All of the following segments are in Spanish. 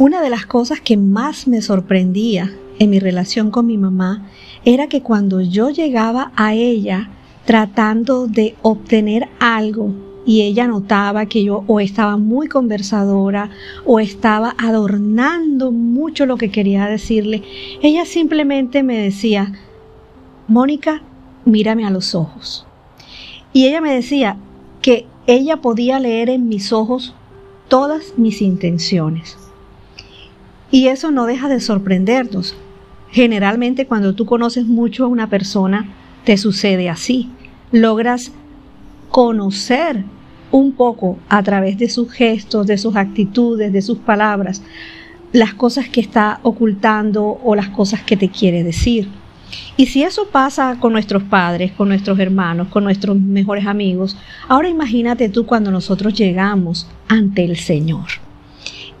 Una de las cosas que más me sorprendía en mi relación con mi mamá era que cuando yo llegaba a ella tratando de obtener algo y ella notaba que yo o estaba muy conversadora o estaba adornando mucho lo que quería decirle, ella simplemente me decía, Mónica, mírame a los ojos. Y ella me decía que ella podía leer en mis ojos todas mis intenciones. Y eso no deja de sorprendernos. Generalmente cuando tú conoces mucho a una persona, te sucede así. Logras conocer un poco a través de sus gestos, de sus actitudes, de sus palabras, las cosas que está ocultando o las cosas que te quiere decir. Y si eso pasa con nuestros padres, con nuestros hermanos, con nuestros mejores amigos, ahora imagínate tú cuando nosotros llegamos ante el Señor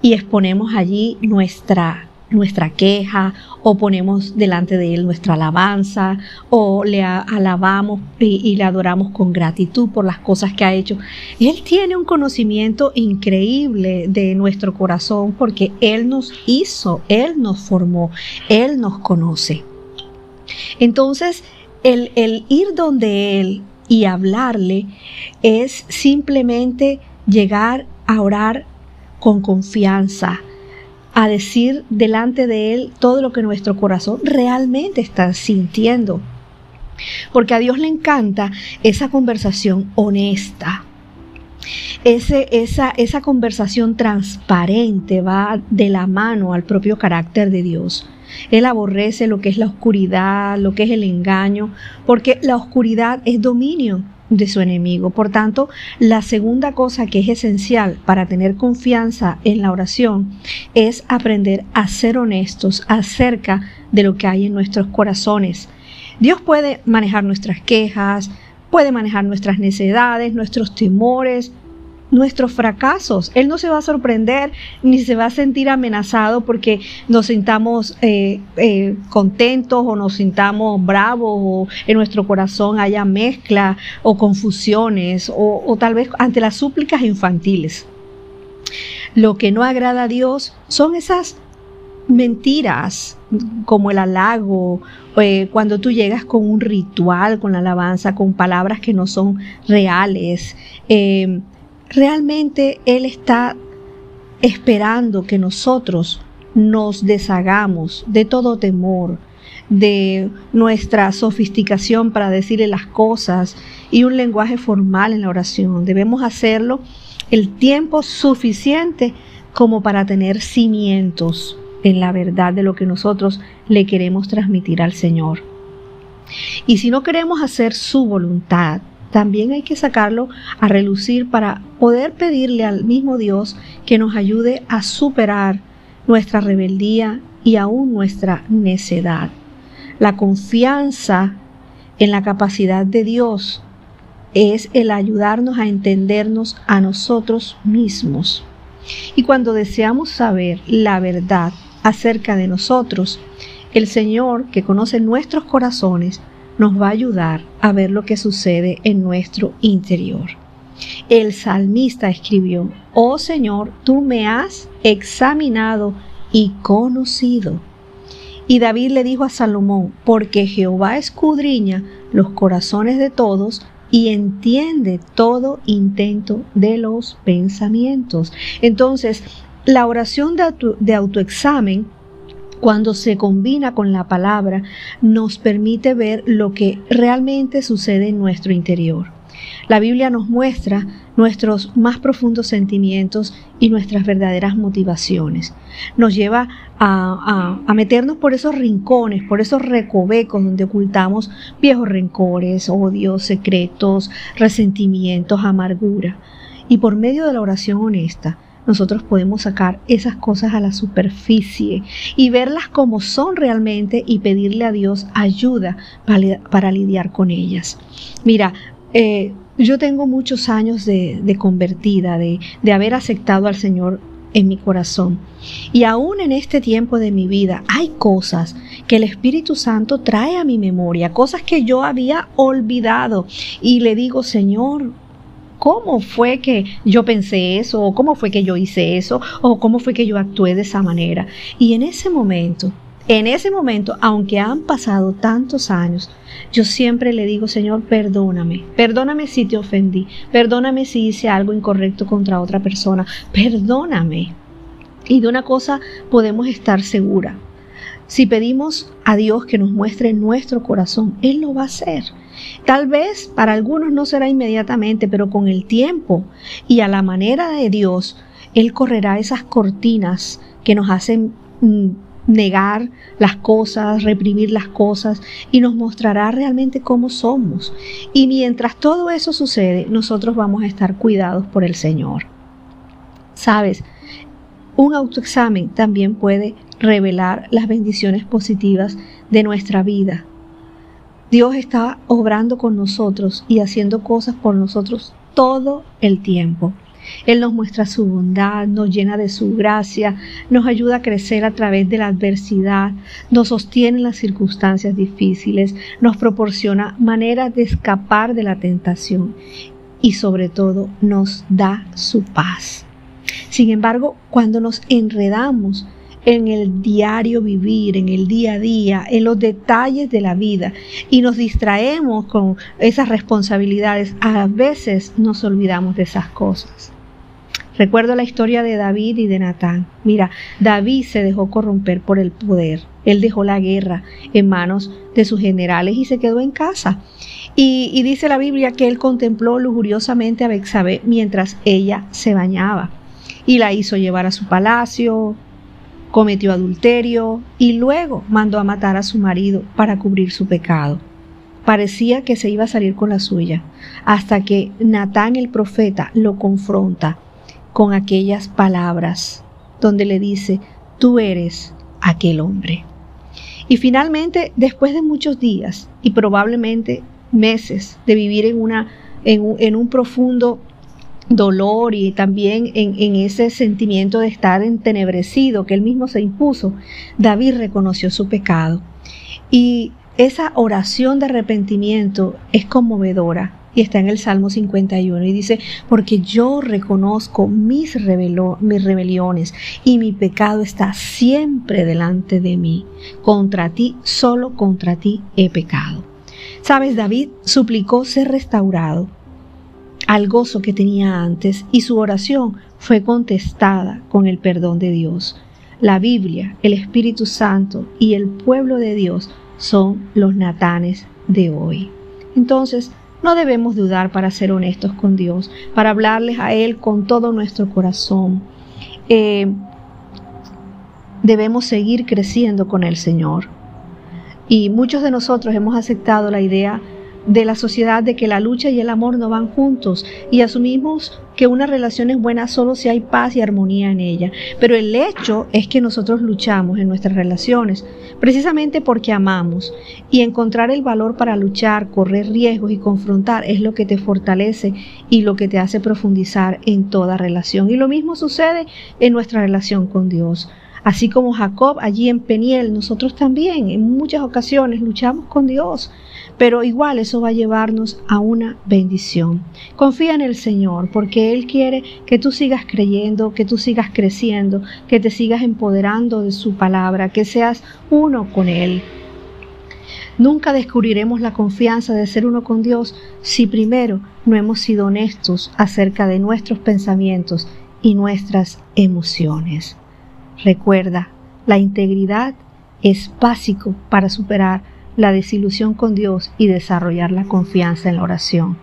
y exponemos allí nuestra nuestra queja o ponemos delante de Él nuestra alabanza o le alabamos y, le adoramos con gratitud por las cosas que ha hecho. Él tiene un conocimiento increíble de nuestro corazón porque Él nos hizo, Él nos formó, Él nos conoce. Entonces, el, el ir donde Él y hablarle es simplemente llegar a orar con confianza, a decir delante de Él todo lo que nuestro corazón realmente está sintiendo. Porque a Dios le encanta esa conversación honesta. Ese, esa, esa conversación transparente va de la mano al propio carácter de Dios. Él aborrece lo que es la oscuridad, lo que es el engaño, porque la oscuridad es dominio de su enemigo. Por tanto, la segunda cosa que es esencial para tener confianza en la oración es aprender a ser honestos acerca de lo que hay en nuestros corazones. Dios puede manejar nuestras quejas, puede manejar nuestras necesidades, nuestros temores, nuestros fracasos. Él no se va a sorprender ni se va a sentir amenazado porque nos sintamos eh, eh, contentos o nos sintamos bravos o en nuestro corazón haya mezcla o confusiones o, tal vez ante las súplicas infantiles. Lo que no agrada a Dios son esas mentiras como el halago, eh, cuando tú llegas con un ritual, con la alabanza, con palabras que no son reales, realmente Él está esperando que nosotros nos deshagamos de todo temor, de nuestra sofisticación para decirle las cosas y un lenguaje formal en la oración. Debemos hacerlo el tiempo suficiente como para tener cimientos en la verdad de lo que nosotros le queremos transmitir al Señor. Y si no queremos hacer su voluntad, también hay que sacarlo a relucir para poder pedirle al mismo Dios que nos ayude a superar nuestra rebeldía y aún nuestra necedad. La confianza en la capacidad de Dios es el ayudarnos a entendernos a nosotros mismos. Y cuando deseamos saber la verdad acerca de nosotros, el Señor, que conoce nuestros corazones, nos va a ayudar a ver lo que sucede en nuestro interior. El salmista escribió, Oh Señor, tú me has examinado y conocido. Y David le dijo a Salomón, porque Jehová escudriña los corazones de todos y entiende todo intento de los pensamientos. Entonces, la oración de, de autoexamen cuando se combina con la palabra, nos permite ver lo que realmente sucede en nuestro interior. La Biblia nos muestra nuestros más profundos sentimientos y nuestras verdaderas motivaciones. Nos lleva a, meternos por esos rincones, por esos recovecos donde ocultamos viejos rencores, odios, secretos, resentimientos, amargura. Y por medio de la oración honesta, nosotros podemos sacar esas cosas a la superficie y verlas como son realmente y pedirle a Dios ayuda para, lidiar con ellas. Mira, eh, yo tengo muchos años de, convertida, de, de haber aceptado al Señor en mi corazón. Y aún en este tiempo de mi vida hay cosas que el Espíritu Santo trae a mi memoria, cosas que yo había olvidado. Y le digo, Señor, cómo fue que yo pensé eso, o cómo fue que yo hice eso, o cómo fue que yo actué de esa manera. Y en ese momento, en ese momento, aunque han pasado tantos años, yo siempre le digo, Señor, perdóname, perdóname si te ofendí, perdóname si hice algo incorrecto contra otra persona, perdóname. Y de una cosa podemos estar segura, si pedimos a Dios que nos muestre nuestro corazón, Él lo va a hacer. Tal vez para algunos no será inmediatamente, pero con el tiempo y a la manera de Dios, Él correrá esas cortinas que nos hacen mm, negar las cosas, reprimir las cosas y nos mostrará realmente cómo somos. Y mientras todo eso sucede, nosotros vamos a estar cuidados por el Señor. Sabes, un autoexamen también puede revelar las bendiciones positivas de nuestra vida. Dios está obrando con nosotros y haciendo cosas por nosotros todo el tiempo. Él nos muestra su bondad, nos llena de su gracia, nos ayuda a crecer a través de la adversidad, nos sostiene en las circunstancias difíciles, nos proporciona maneras de escapar de la tentación y sobre todo nos da su paz. Sin embargo, cuando nos enredamos en el diario vivir, en el día a día, en los detalles de la vida y nos distraemos con esas responsabilidades, a veces nos olvidamos de esas cosas. Recuerdo la historia de David y de Natán. Mira, David se dejó corromper por el poder. Él dejó la guerra en manos de sus generales y se quedó en casa. Y, dice la Biblia que él contempló lujuriosamente a Bexabé mientras ella se bañaba y la hizo llevar a su palacio, cometió adulterio y luego mandó a matar a su marido para cubrir su pecado. Parecía que se iba a salir con la suya, hasta que Natán el profeta lo confronta con aquellas palabras donde le dice, tú eres aquel hombre. Y finalmente, después de muchos días y probablemente meses de vivir en, una, en, un, en un profundo dolor y también en, ese sentimiento de estar entenebrecido que él mismo se impuso, David reconoció su pecado. Y esa oración de arrepentimiento es conmovedora y está en el Salmo 51 y dice, porque yo reconozco mis, mis rebeliones y mi pecado está siempre delante de mí. Contra ti, solo contra ti he pecado. Sabes, David suplicó ser restaurado al gozo que tenía antes y su oración fue contestada con el perdón de Dios. La Biblia, el Espíritu Santo y el pueblo de Dios son los natanes de hoy. Entonces, no debemos dudar para ser honestos con Dios, para hablarles a Él con todo nuestro corazón. Eh, debemos seguir creciendo con el Señor. Y muchos de nosotros hemos aceptado la idea de la sociedad de que la lucha y el amor no van juntos y asumimos que una relación es buena solo si hay paz y armonía en ella. Pero el hecho es que nosotros luchamos en nuestras relaciones precisamente porque amamos y encontrar el valor para luchar, correr riesgos y confrontar es lo que te fortalece y lo que te hace profundizar en toda relación. Y lo mismo sucede en nuestra relación con Dios. Así como Jacob allí en Peniel, nosotros también en muchas ocasiones luchamos con Dios pero igual eso va a llevarnos a una bendición. Confía en el Señor porque Él quiere que tú sigas creyendo, que tú sigas creciendo, que te sigas empoderando de su palabra, que seas uno con Él. Nunca descubriremos la confianza de ser uno con Dios si primero no hemos sido honestos acerca de nuestros pensamientos y nuestras emociones. Recuerda, la integridad es básico para superar la desilusión con Dios y desarrollar la confianza en la oración.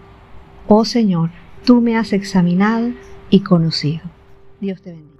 Oh Señor, tú me has examinado y conocido. Dios te bendiga.